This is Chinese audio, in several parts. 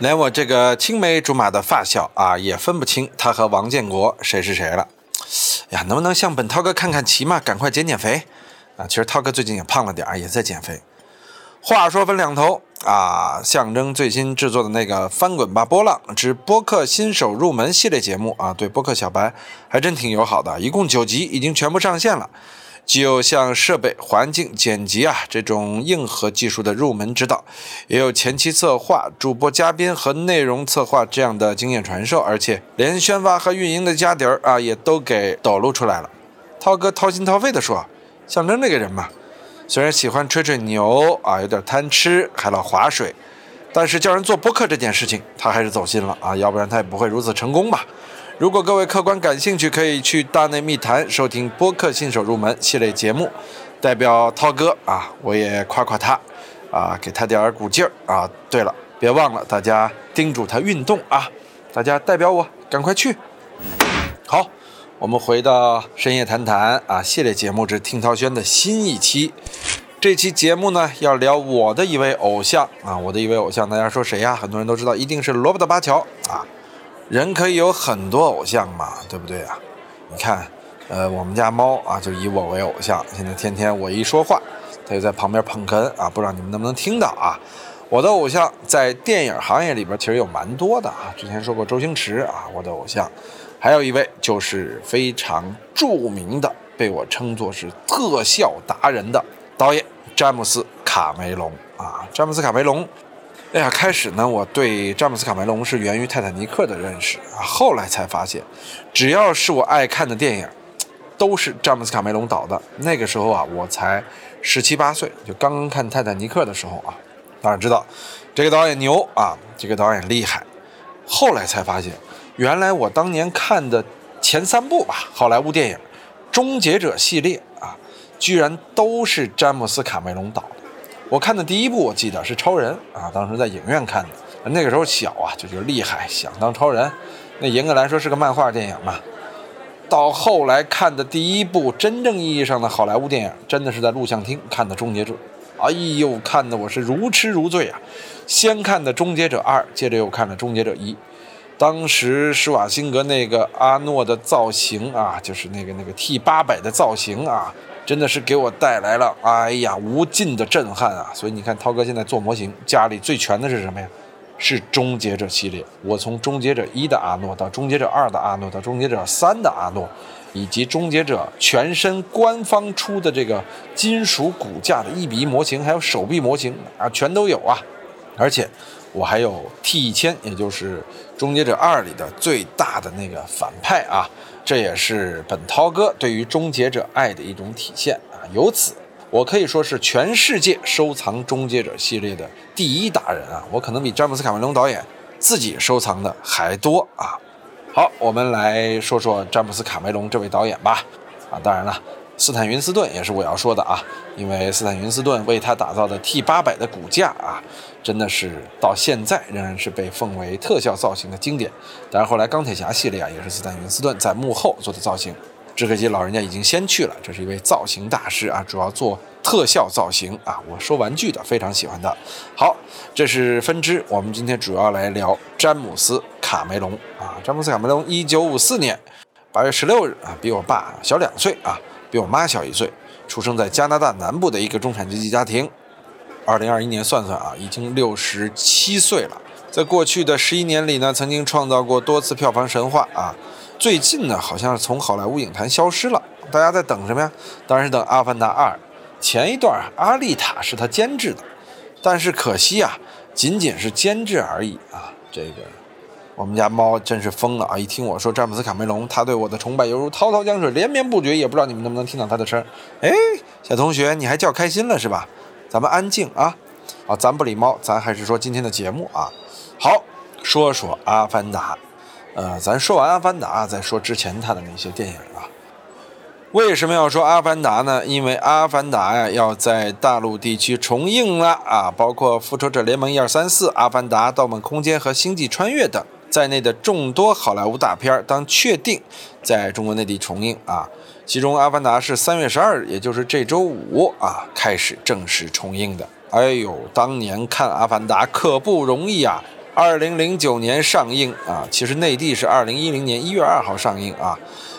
连我这个青梅竹马的发小啊，也分不清他和王建国谁是谁了。呀，能不能向本涛哥看看齐嘛？赶快减减肥啊！其实涛哥最近也胖了点儿，也在减肥。话说分两头啊，象征最新制作的那个《翻滚吧，波浪之播客新手入门》系列节目啊，对播客小白还真挺友好的，一共九集，已经全部上线了。既有像设备、环境、剪辑啊这种硬核技术的入门指导，也有前期策划、主播嘉宾和内容策划这样的经验传授，而且连宣发和运营的家底儿啊也都给抖露出来了。涛哥掏心掏肺地说：“象征这个人嘛，虽然喜欢吹吹牛啊，有点贪吃，还老划水，但是叫人做播客这件事情，他还是走心了啊，要不然他也不会如此成功吧。”如果各位客官感兴趣，可以去大内密谈收听播客新手入门系列节目。代表涛哥啊，我也夸夸他啊，给他点鼓劲儿啊。对了，别忘了大家叮嘱他运动啊。大家代表我赶快去。好，我们回到深夜谈谈啊系列节目之听涛轩的新一期。这期节目呢，要聊我的一位偶像啊，我的一位偶像，大家说谁呀？很多人都知道，一定是罗伯特巴乔啊。人可以有很多偶像嘛，对不对啊？你看，呃，我们家猫啊，就以我为偶像。现在天天我一说话，它就在旁边捧哏啊，不知道你们能不能听到啊？我的偶像在电影行业里边其实有蛮多的啊。之前说过周星驰啊，我的偶像，还有一位就是非常著名的，被我称作是特效达人的导演詹姆斯卡梅隆啊，詹姆斯卡梅隆。哎呀，开始呢，我对詹姆斯卡梅隆是源于《泰坦尼克》的认识啊，后来才发现，只要是我爱看的电影，都是詹姆斯卡梅隆导的。那个时候啊，我才十七八岁，就刚刚看《泰坦尼克》的时候啊，当然知道这个导演牛啊，这个导演厉害。后来才发现，原来我当年看的前三部吧，好莱坞电影《终结者》系列啊，居然都是詹姆斯卡梅隆导。我看的第一部，我记得是超人啊，当时在影院看的。那个时候小啊，就觉得厉害，想当超人。那严格来说是个漫画电影嘛。到后来看的第一部真正意义上的好莱坞电影，真的是在录像厅看的《终结者》。哎呦，看的我是如痴如醉啊！先看的《终结者二》，接着又看了《终结者一》。当时施瓦辛格那个阿诺的造型啊，就是那个那个 T 八百的造型啊。真的是给我带来了，哎呀，无尽的震撼啊！所以你看，涛哥现在做模型，家里最全的是什么呀？是终结者系列。我从终结者一的阿诺到终结者二的阿诺到终结者三的阿诺，以及终结者全身官方出的这个金属骨架的一比一模型，还有手臂模型啊，全都有啊！而且我还有 T 一千，也就是终结者二里的最大的那个反派啊。这也是本涛哥对于终结者爱的一种体现啊！由此，我可以说是全世界收藏终结者系列的第一达人啊！我可能比詹姆斯卡梅隆导演自己收藏的还多啊！好，我们来说说詹姆斯卡梅隆这位导演吧。啊，当然了。斯坦云斯顿也是我要说的啊，因为斯坦云斯顿为他打造的 T 八百的骨架啊，真的是到现在仍然是被奉为特效造型的经典。但是后来钢铁侠系列啊，也是斯坦云斯顿在幕后做的造型。只可惜老人家已经先去了，这是一位造型大师啊，主要做特效造型啊。我说玩具的，非常喜欢的。好，这是分支，我们今天主要来聊詹姆斯卡梅隆啊。詹姆斯卡梅隆，一九五四年八月十六日啊，比我爸小两岁啊。比我妈小一岁，出生在加拿大南部的一个中产阶级家庭。二零二一年算算啊，已经六十七岁了。在过去的十一年里呢，曾经创造过多次票房神话啊。最近呢，好像是从好莱坞影坛消失了。大家在等什么呀？当然是等《阿凡达二》。前一段阿丽塔是他监制的，但是可惜啊，仅仅是监制而已啊。这个。我们家猫真是疯了啊！一听我说詹姆斯卡梅隆，他对我的崇拜犹如滔滔江水，连绵不绝。也不知道你们能不能听到他的声儿？哎，小同学，你还叫开心了是吧？咱们安静啊！好，咱不理猫，咱还是说今天的节目啊。好，说说阿凡达。呃，咱说完阿凡达，再说之前他的那些电影啊。为什么要说阿凡达呢？因为阿凡达呀要在大陆地区重映了啊，包括复仇者联盟一二三四、阿凡达、盗梦空间和星际穿越等。在内的众多好莱坞大片当确定在中国内地重映啊，其中《阿凡达》是三月十二日，也就是这周五啊开始正式重映的。哎呦，当年看《阿凡达》可不容易啊！二零零九年上映啊，其实内地是二零一零年一月二号上映啊。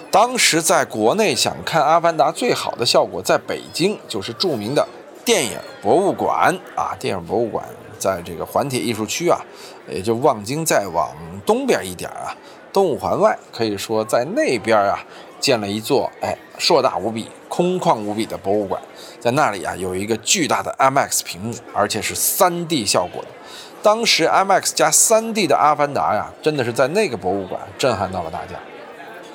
当时在国内想看《阿凡达》最好的效果，在北京就是著名的电影博物馆啊，电影博物馆在这个环铁艺术区啊，也就望京再往东边一点啊，东五环外，可以说在那边啊建了一座哎硕大无比、空旷无比的博物馆，在那里啊有一个巨大的 IMAX 屏幕，而且是 3D 效果的。当时 IMAX 加 3D 的《阿凡达》呀，真的是在那个博物馆震撼到了大家。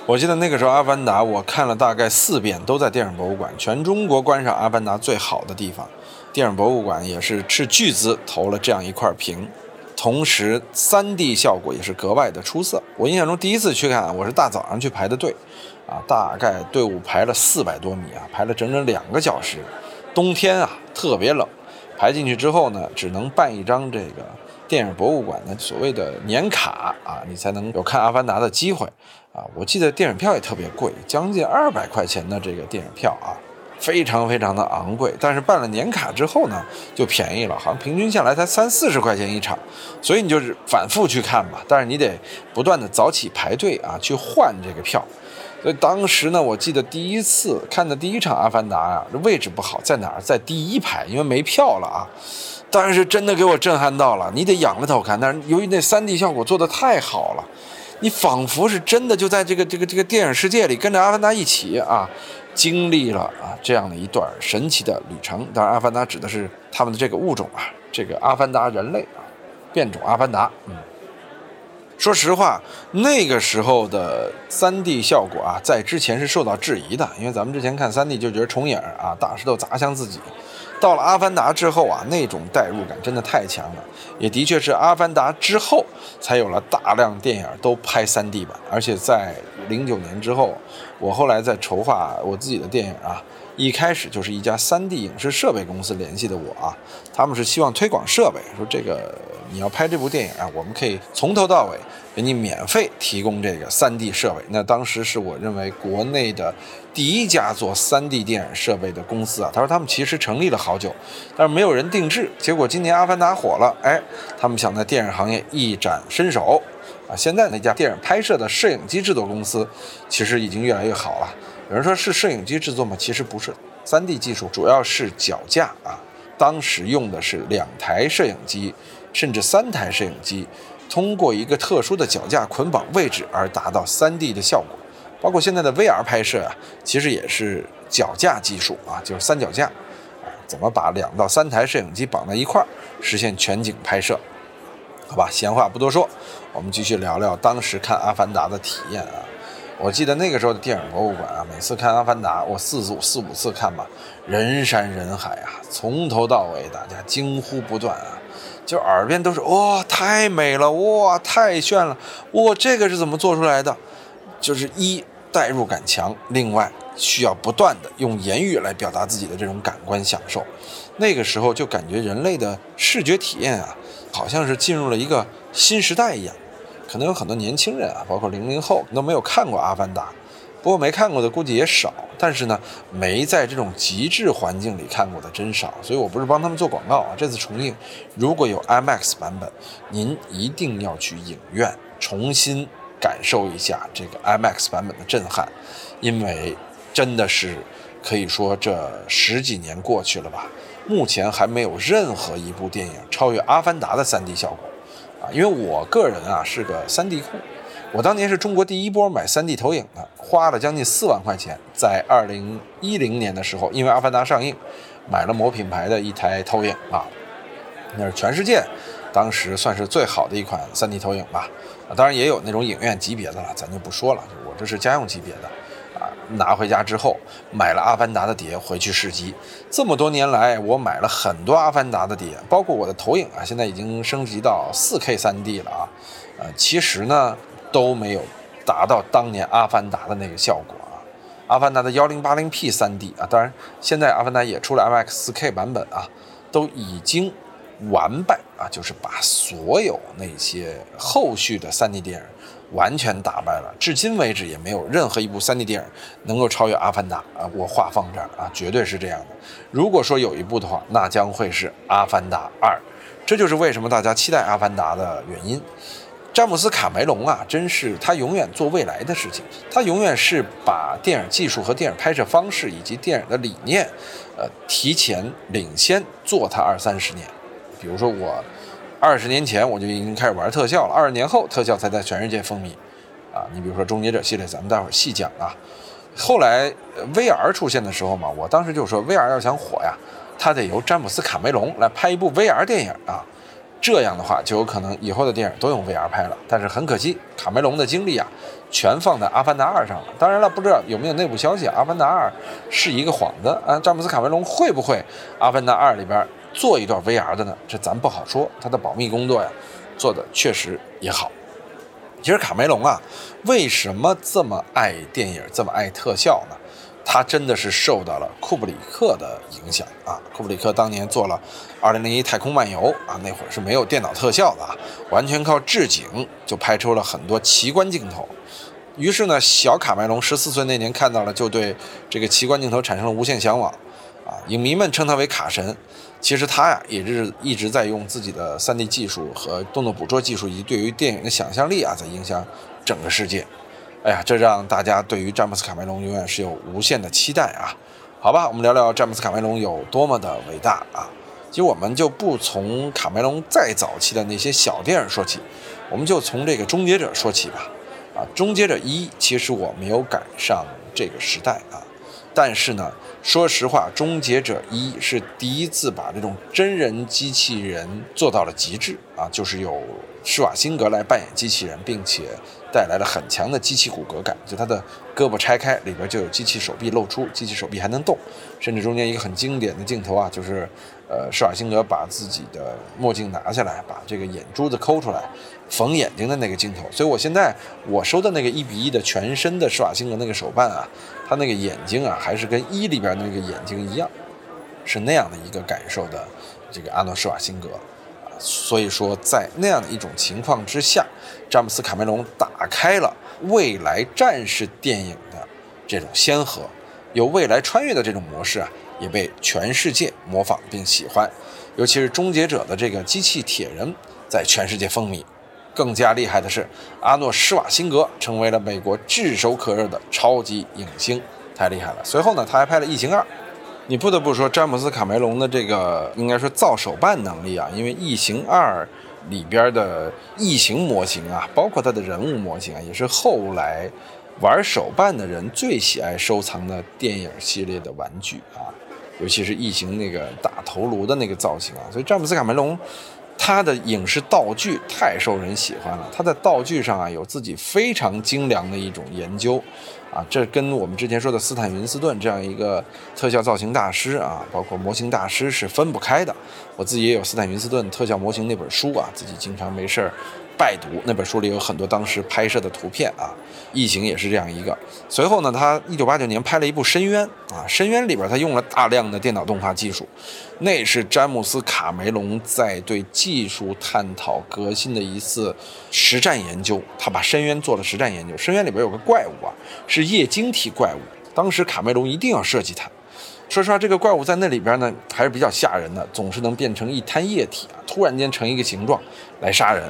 我记得那个时候，《阿凡达》我看了大概四遍，都在电影博物馆，全中国观赏《阿凡达》最好的地方。电影博物馆也是斥巨资投了这样一块屏，同时 3D 效果也是格外的出色。我印象中第一次去看，我是大早上去排的队，啊，大概队伍排了四百多米啊，排了整整两个小时。冬天啊，特别冷，排进去之后呢，只能办一张这个电影博物馆的所谓的年卡啊，你才能有看《阿凡达》的机会。啊，我记得电影票也特别贵，将近二百块钱的这个电影票啊，非常非常的昂贵。但是办了年卡之后呢，就便宜了，好像平均下来才三四十块钱一场，所以你就是反复去看吧。但是你得不断的早起排队啊，去换这个票。所以当时呢，我记得第一次看的第一场《阿凡达》呀，位置不好，在哪儿？在第一排，因为没票了啊。但是真的给我震撼到了，你得仰着头看。但是由于那 3D 效果做的太好了。你仿佛是真的就在这个这个这个电影世界里，跟着阿凡达一起啊，经历了啊这样的一段神奇的旅程。当然，阿凡达指的是他们的这个物种啊，这个阿凡达人类啊，变种阿凡达。嗯，说实话，那个时候的 3D 效果啊，在之前是受到质疑的，因为咱们之前看 3D 就觉得重影啊，大石头砸向自己。到了《阿凡达》之后啊，那种代入感真的太强了，也的确是《阿凡达》之后才有了大量电影都拍 3D 版，而且在零九年之后，我后来在筹划我自己的电影啊，一开始就是一家 3D 影视设备公司联系的我啊，他们是希望推广设备，说这个你要拍这部电影啊，我们可以从头到尾。给你免费提供这个 3D 设备，那当时是我认为国内的第一家做 3D 电影设备的公司啊。他说他们其实成立了好久，但是没有人定制。结果今年《阿凡达》火了，哎，他们想在电影行业一展身手啊。现在那家电影拍摄的摄影机制作公司其实已经越来越好了。有人说是摄影机制作吗？其实不是，3D 技术主要是脚架啊。当时用的是两台摄影机，甚至三台摄影机。通过一个特殊的脚架捆绑位置而达到 3D 的效果，包括现在的 VR 拍摄啊，其实也是脚架技术啊，就是三脚架啊，怎么把两到三台摄影机绑在一块儿，实现全景拍摄？好吧，闲话不多说，我们继续聊聊当时看《阿凡达》的体验啊。我记得那个时候的电影博物馆啊，每次看《阿凡达》，我四组四五次看吧，人山人海啊，从头到尾大家惊呼不断啊。就耳边都是哇，太美了，哇，太炫了，哇，这个是怎么做出来的？就是一代入感强，另外需要不断的用言语来表达自己的这种感官享受。那个时候就感觉人类的视觉体验啊，好像是进入了一个新时代一样。可能有很多年轻人啊，包括零零后都没有看过《阿凡达》。不过没看过的估计也少，但是呢，没在这种极致环境里看过的真少，所以我不是帮他们做广告啊。这次重映如果有 IMAX 版本，您一定要去影院重新感受一下这个 IMAX 版本的震撼，因为真的是可以说这十几年过去了吧，目前还没有任何一部电影超越《阿凡达》的 3D 效果啊。因为我个人啊是个 3D 控。我当年是中国第一波买 3D 投影的，花了将近四万块钱，在2010年的时候，因为《阿凡达》上映，买了某品牌的一台投影啊，那是全世界当时算是最好的一款 3D 投影吧。当然也有那种影院级别的了，咱就不说了，我这是家用级别的。拿回家之后，买了《阿凡达》的碟回去试机。这么多年来，我买了很多《阿凡达》的碟，包括我的投影啊，现在已经升级到 4K 3D 了啊。呃，其实呢。都没有达到当年《阿凡达》的那个效果啊，《阿凡达》的幺零八零 P 三 D 啊，当然现在《阿凡达》也出了 MX 四 K 版本啊，都已经完败啊，就是把所有那些后续的三 D 电影完全打败了。至今为止也没有任何一部三 D 电影能够超越《阿凡达》啊，我话放这儿啊，绝对是这样的。如果说有一部的话，那将会是《阿凡达二》，这就是为什么大家期待《阿凡达》的原因。詹姆斯·卡梅隆啊，真是他永远做未来的事情，他永远是把电影技术和电影拍摄方式以及电影的理念，呃，提前领先做他二三十年。比如说我二十年前我就已经开始玩特效了，二十年后特效才在全世界风靡。啊，你比如说《终结者》系列，咱们待会儿细讲啊。后来 VR 出现的时候嘛，我当时就说 VR 要想火呀，他得由詹姆斯·卡梅隆来拍一部 VR 电影啊。这样的话，就有可能以后的电影都用 VR 拍了。但是很可惜，卡梅隆的精力啊，全放在《阿凡达二》上了。当然了，不知道有没有内部消息，《阿凡达二》是一个幌子啊。詹姆斯·卡梅隆会不会《阿凡达二》里边做一段 VR 的呢？这咱不好说。他的保密工作呀，做的确实也好。其实卡梅隆啊，为什么这么爱电影，这么爱特效呢？他真的是受到了库布里克的影响啊！库布里克当年做了《2001太空漫游》啊，那会儿是没有电脑特效的啊，完全靠置景就拍出了很多奇观镜头。于是呢，小卡梅隆十四岁那年看到了，就对这个奇观镜头产生了无限向往啊！影迷们称他为卡神。其实他呀，也是一直在用自己的 3D 技术和动作捕捉技术，以及对于电影的想象力啊，在影响整个世界。哎呀，这让大家对于詹姆斯·卡梅隆永远是有无限的期待啊！好吧，我们聊聊詹姆斯·卡梅隆有多么的伟大啊！其实我们就不从卡梅隆再早期的那些小电影说起，我们就从这个《终结者》说起吧。啊，《终结者一》其实我没有赶上这个时代啊，但是呢，说实话，《终结者一》是第一次把这种真人机器人做到了极致啊，就是有施瓦辛格来扮演机器人，并且。带来了很强的机器骨骼感，就他的胳膊拆开，里边就有机器手臂露出，机器手臂还能动，甚至中间一个很经典的镜头啊，就是呃施瓦辛格把自己的墨镜拿下来，把这个眼珠子抠出来缝眼睛的那个镜头。所以我现在我收的那个一比一的全身的施瓦辛格那个手办啊，他那个眼睛啊，还是跟一里边那个眼睛一样，是那样的一个感受的这个阿诺施瓦辛格啊。所以说，在那样的一种情况之下，詹姆斯·卡梅隆打开了未来战士电影的这种先河，有未来穿越的这种模式啊，也被全世界模仿并喜欢。尤其是《终结者》的这个机器铁人，在全世界风靡。更加厉害的是，阿诺·施瓦辛格成为了美国炙手可热的超级影星，太厉害了。随后呢，他还拍了《异形二》。你不得不说，詹姆斯·卡梅隆的这个应该说造手办能力啊，因为《异形二》里边的异形模型啊，包括他的人物模型啊，也是后来玩手办的人最喜爱收藏的电影系列的玩具啊，尤其是异形那个大头颅的那个造型啊，所以詹姆斯·卡梅隆。他的影视道具太受人喜欢了，他在道具上啊有自己非常精良的一种研究，啊，这跟我们之前说的斯坦云斯顿这样一个特效造型大师啊，包括模型大师是分不开的。我自己也有斯坦云斯顿特效模型那本书啊，自己经常没事儿。拜读那本书里有很多当时拍摄的图片啊，异形也是这样一个。随后呢，他一九八九年拍了一部《深渊》啊，《深渊》里边他用了大量的电脑动画技术，那是詹姆斯卡梅隆在对技术探讨革新的一次实战研究。他把《深渊》做了实战研究，《深渊》里边有个怪物啊，是液晶体怪物，当时卡梅隆一定要设计它。说实话，这个怪物在那里边呢还是比较吓人的，总是能变成一滩液体啊，突然间成一个形状来杀人。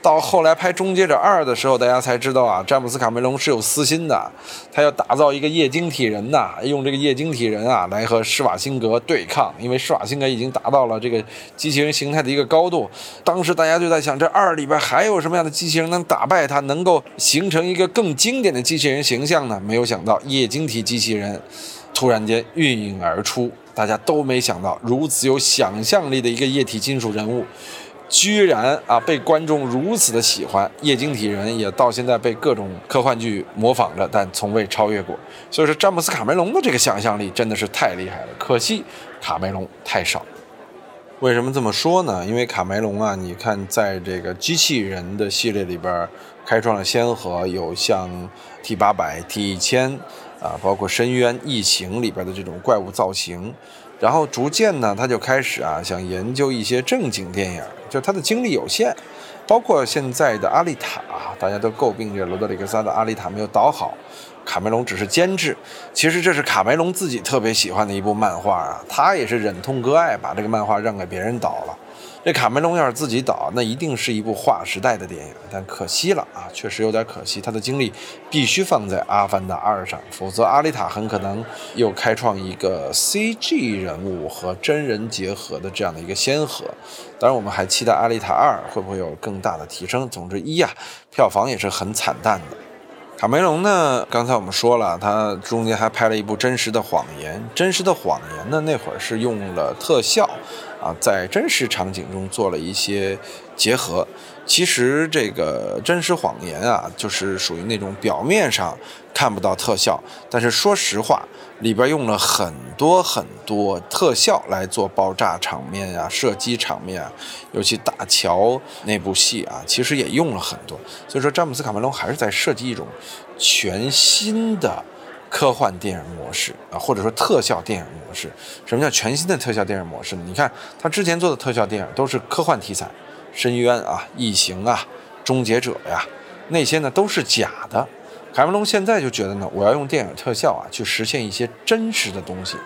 到后来拍《终结者二》的时候，大家才知道啊，詹姆斯卡梅隆是有私心的，他要打造一个液晶体人呐，用这个液晶体人啊来和施瓦辛格对抗，因为施瓦辛格已经达到了这个机器人形态的一个高度。当时大家就在想，这二里边还有什么样的机器人能打败他，能够形成一个更经典的机器人形象呢？没有想到液晶体机器人突然间孕颖而出，大家都没想到如此有想象力的一个液体金属人物。居然啊，被观众如此的喜欢，液晶体人也到现在被各种科幻剧模仿着，但从未超越过。所以说，詹姆斯·卡梅隆的这个想象力真的是太厉害了，可惜卡梅隆太少。为什么这么说呢？因为卡梅隆啊，你看在这个机器人的系列里边开创了先河，有像 T 八百、T 一千啊，包括深渊、异形里边的这种怪物造型。然后逐渐呢，他就开始啊，想研究一些正经电影，就他的精力有限，包括现在的《阿丽塔》，大家都诟病这罗德里格斯的《阿丽塔》没有导好，卡梅隆只是监制。其实这是卡梅隆自己特别喜欢的一部漫画啊，他也是忍痛割爱，把这个漫画让给别人导了。这卡梅隆要是自己导，那一定是一部划时代的电影。但可惜了啊，确实有点可惜，他的精力必须放在《阿凡达二》上，否则阿丽塔很可能又开创一个 CG 人物和真人结合的这样的一个先河。当然，我们还期待《阿丽塔二》会不会有更大的提升。总之，一呀，票房也是很惨淡的。卡梅隆呢？刚才我们说了，他中间还拍了一部《真实的谎言》。《真实的谎言》呢，那会儿是用了特效，啊，在真实场景中做了一些结合。其实这个真实谎言啊，就是属于那种表面上看不到特效，但是说实话，里边用了很多很多特效来做爆炸场面啊、射击场面啊，尤其大桥那部戏啊，其实也用了很多。所以说，詹姆斯卡梅隆还是在设计一种全新的科幻电影模式啊，或者说特效电影模式。什么叫全新的特效电影模式呢？你看他之前做的特效电影都是科幻题材。深渊啊，异形啊，终结者呀，那些呢都是假的。凯文·龙现在就觉得呢，我要用电影特效啊去实现一些真实的东西，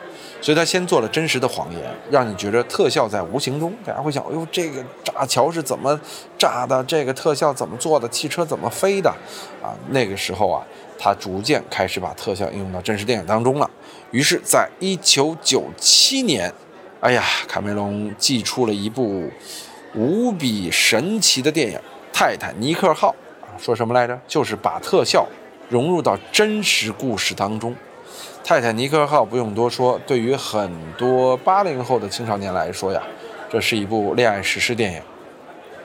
所以他先做了真实的谎言，让你觉得特效在无形中。大家会想，哎呦，这个炸桥是怎么炸的？这个特效怎么做的？汽车怎么飞的？啊，那个时候啊，他逐渐开始把特效应用到真实电影当中了。于是，在一九九七年，哎呀，卡梅隆寄出了一部。无比神奇的电影《泰坦尼克号》，说什么来着？就是把特效融入到真实故事当中。《泰坦尼克号》不用多说，对于很多八零后的青少年来说呀，这是一部恋爱史诗电影，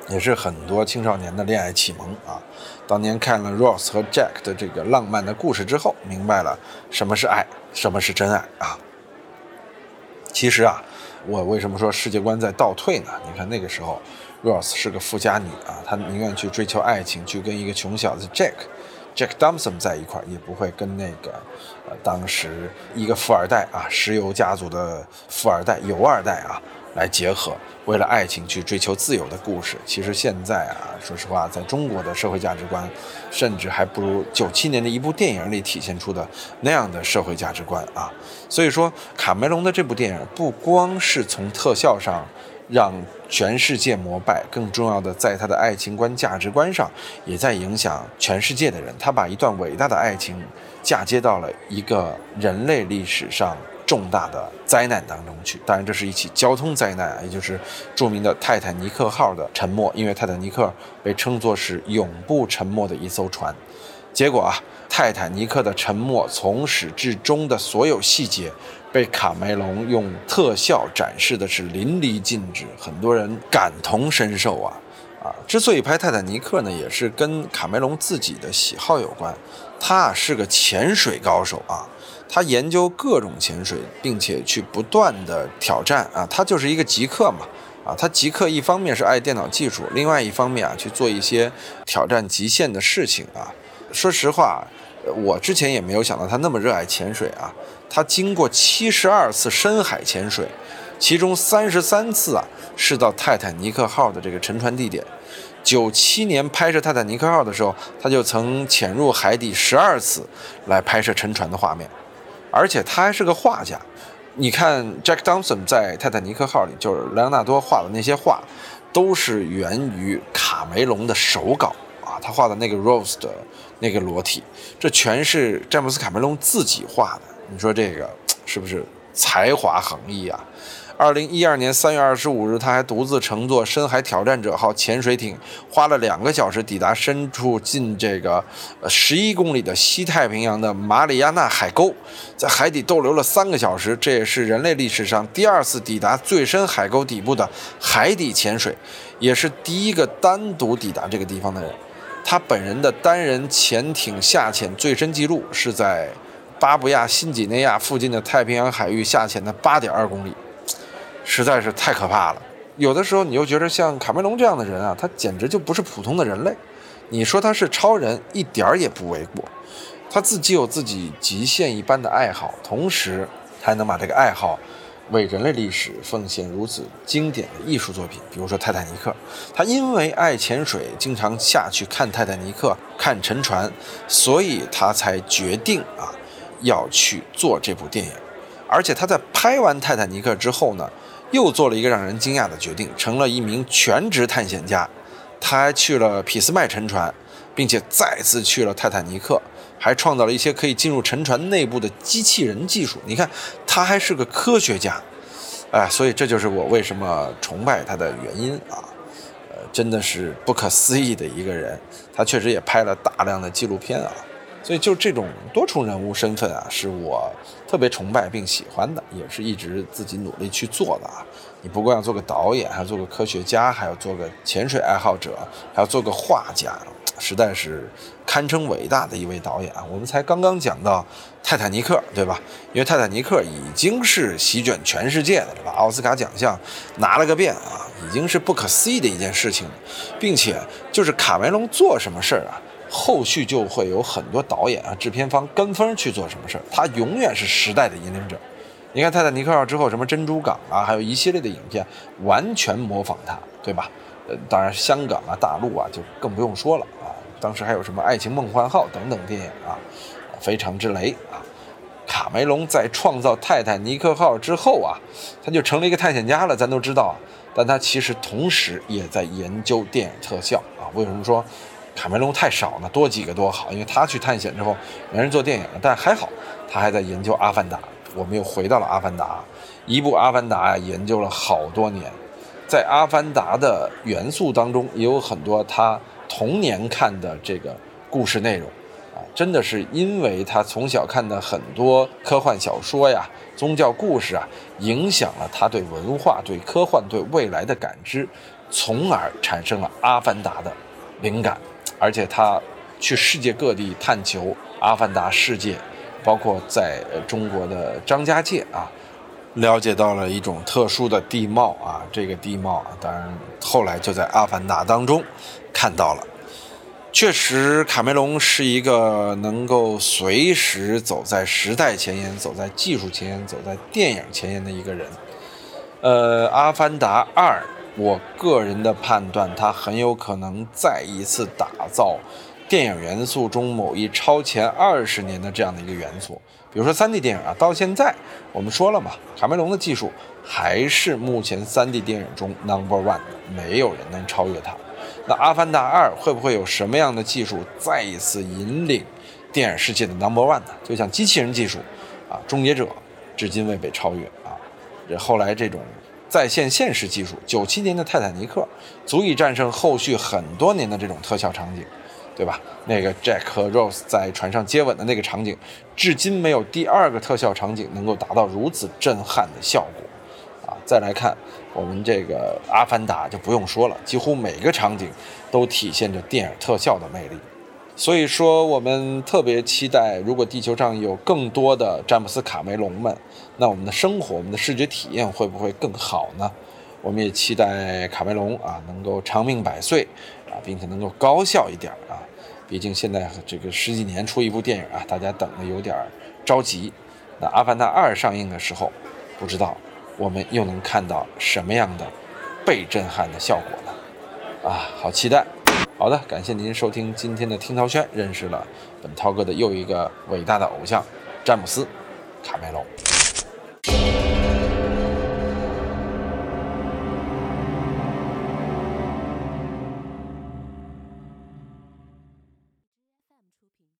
也是很多青少年的恋爱启蒙啊。当年看了 Rose 和 Jack 的这个浪漫的故事之后，明白了什么是爱，什么是真爱啊。其实啊。我为什么说世界观在倒退呢？你看那个时候，Rose 是个富家女啊，她宁愿去追求爱情，去跟一个穷小子 Jack Jack，Jack Thompson 在一块儿，也不会跟那个呃当时一个富二代啊，石油家族的富二代、油二代啊。来结合，为了爱情去追求自由的故事，其实现在啊，说实话，在中国的社会价值观，甚至还不如九七年的一部电影里体现出的那样的社会价值观啊。所以说，卡梅隆的这部电影不光是从特效上让全世界膜拜，更重要的在他的爱情观、价值观上，也在影响全世界的人。他把一段伟大的爱情嫁接到了一个人类历史上。重大的灾难当中去，当然这是一起交通灾难，也就是著名的泰坦尼克号的沉没。因为泰坦尼克被称作是永不沉没的一艘船，结果啊，泰坦尼克的沉没从始至终的所有细节被卡梅隆用特效展示的是淋漓尽致，很多人感同身受啊啊！之所以拍泰坦尼克呢，也是跟卡梅隆自己的喜好有关，他啊是个潜水高手啊。他研究各种潜水，并且去不断的挑战啊，他就是一个极客嘛啊，他极客一方面是爱电脑技术，另外一方面啊去做一些挑战极限的事情啊。说实话，我之前也没有想到他那么热爱潜水啊。他经过七十二次深海潜水，其中三十三次啊是到泰坦尼克号的这个沉船地点。九七年拍摄泰坦尼克号的时候，他就曾潜入海底十二次来拍摄沉船的画面。而且他还是个画家，你看 Jack Thompson 在《泰坦尼克号》里，就是莱昂纳多画的那些画，都是源于卡梅隆的手稿啊。他画的那个 Rose 的那个裸体，这全是詹姆斯卡梅隆自己画的。你说这个是不是才华横溢啊？二零一二年三月二十五日，他还独自乘坐深海挑战者号潜水艇，花了两个小时抵达深处近这个呃十一公里的西太平洋的马里亚纳海沟，在海底逗留了三个小时。这也是人类历史上第二次抵达最深海沟底部的海底潜水，也是第一个单独抵达这个地方的人。他本人的单人潜艇下潜最深记录是在巴布亚新几内亚附近的太平洋海域下潜的八点二公里。实在是太可怕了。有的时候，你又觉得像卡梅隆这样的人啊，他简直就不是普通的人类。你说他是超人，一点儿也不为过。他自己有自己极限一般的爱好，同时还能把这个爱好为人类历史奉献如此经典的艺术作品，比如说《泰坦尼克》。他因为爱潜水，经常下去看泰坦尼克、看沉船，所以他才决定啊，要去做这部电影。而且他在拍完《泰坦尼克》之后呢，又做了一个让人惊讶的决定，成了一名全职探险家。他还去了俾斯麦沉船，并且再次去了泰坦尼克，还创造了一些可以进入沉船内部的机器人技术。你看，他还是个科学家，哎，所以这就是我为什么崇拜他的原因啊！呃，真的是不可思议的一个人。他确实也拍了大量的纪录片啊。所以，就这种多重人物身份啊，是我特别崇拜并喜欢的，也是一直自己努力去做的啊。你不光要做个导演，还要做个科学家，还要做个潜水爱好者，还要做个画家，实在是堪称伟大的一位导演啊。我们才刚刚讲到《泰坦尼克》，对吧？因为《泰坦尼克》已经是席卷全世界的了，把奥斯卡奖项拿了个遍啊，已经是不可思议的一件事情，并且就是卡梅隆做什么事儿啊？后续就会有很多导演啊、制片方跟风去做什么事儿，他永远是时代的引领者。你看《泰坦尼克号》之后，什么珍珠港啊，还有一系列的影片，完全模仿他，对吧？呃，当然香港啊、大陆啊就更不用说了啊。当时还有什么《爱情梦幻号》等等电影啊，非常之雷啊。卡梅隆在创造《泰坦尼克号》之后啊，他就成了一个探险家了，咱都知道啊。但他其实同时也在研究电影特效啊。为什么说？卡梅隆太少了，多几个多好，因为他去探险之后没人做电影了，但还好他还在研究《阿凡达》。我们又回到了《阿凡达》，一部《阿凡达》呀，研究了好多年，在《阿凡达》的元素当中也有很多他童年看的这个故事内容啊，真的是因为他从小看的很多科幻小说呀、宗教故事啊，影响了他对文化、对科幻、对未来的感知，从而产生了《阿凡达》的灵感。而且他去世界各地探求《阿凡达》世界，包括在中国的张家界啊，了解到了一种特殊的地貌啊。这个地貌，当然后来就在《阿凡达》当中看到了。确实，卡梅隆是一个能够随时走在时代前沿、走在技术前沿、走在电影前沿的一个人。呃，《阿凡达二》。我个人的判断，它很有可能再一次打造电影元素中某一超前二十年的这样的一个元素。比如说 3D 电影啊，到现在我们说了嘛，卡梅隆的技术还是目前 3D 电影中 number one，没有人能超越它。那《阿凡达二》会不会有什么样的技术再一次引领电影世界的 number one 呢？就像机器人技术啊，《终结者》至今未被超越啊，这后来这种。在线现实技术，九七年的泰坦尼克足以战胜后续很多年的这种特效场景，对吧？那个 Jack 和 Rose 在船上接吻的那个场景，至今没有第二个特效场景能够达到如此震撼的效果啊！再来看我们这个《阿凡达》，就不用说了，几乎每个场景都体现着电影特效的魅力。所以说，我们特别期待，如果地球上有更多的詹姆斯·卡梅隆们，那我们的生活、我们的视觉体验会不会更好呢？我们也期待卡梅隆啊能够长命百岁啊，并且能够高效一点啊。毕竟现在这个十几年出一部电影啊，大家等的有点着急。那《阿凡达二》上映的时候，不知道我们又能看到什么样的被震撼的效果呢？啊，好期待！好的，感谢您收听今天的听涛轩，认识了本涛哥的又一个伟大的偶像詹姆斯·卡梅隆。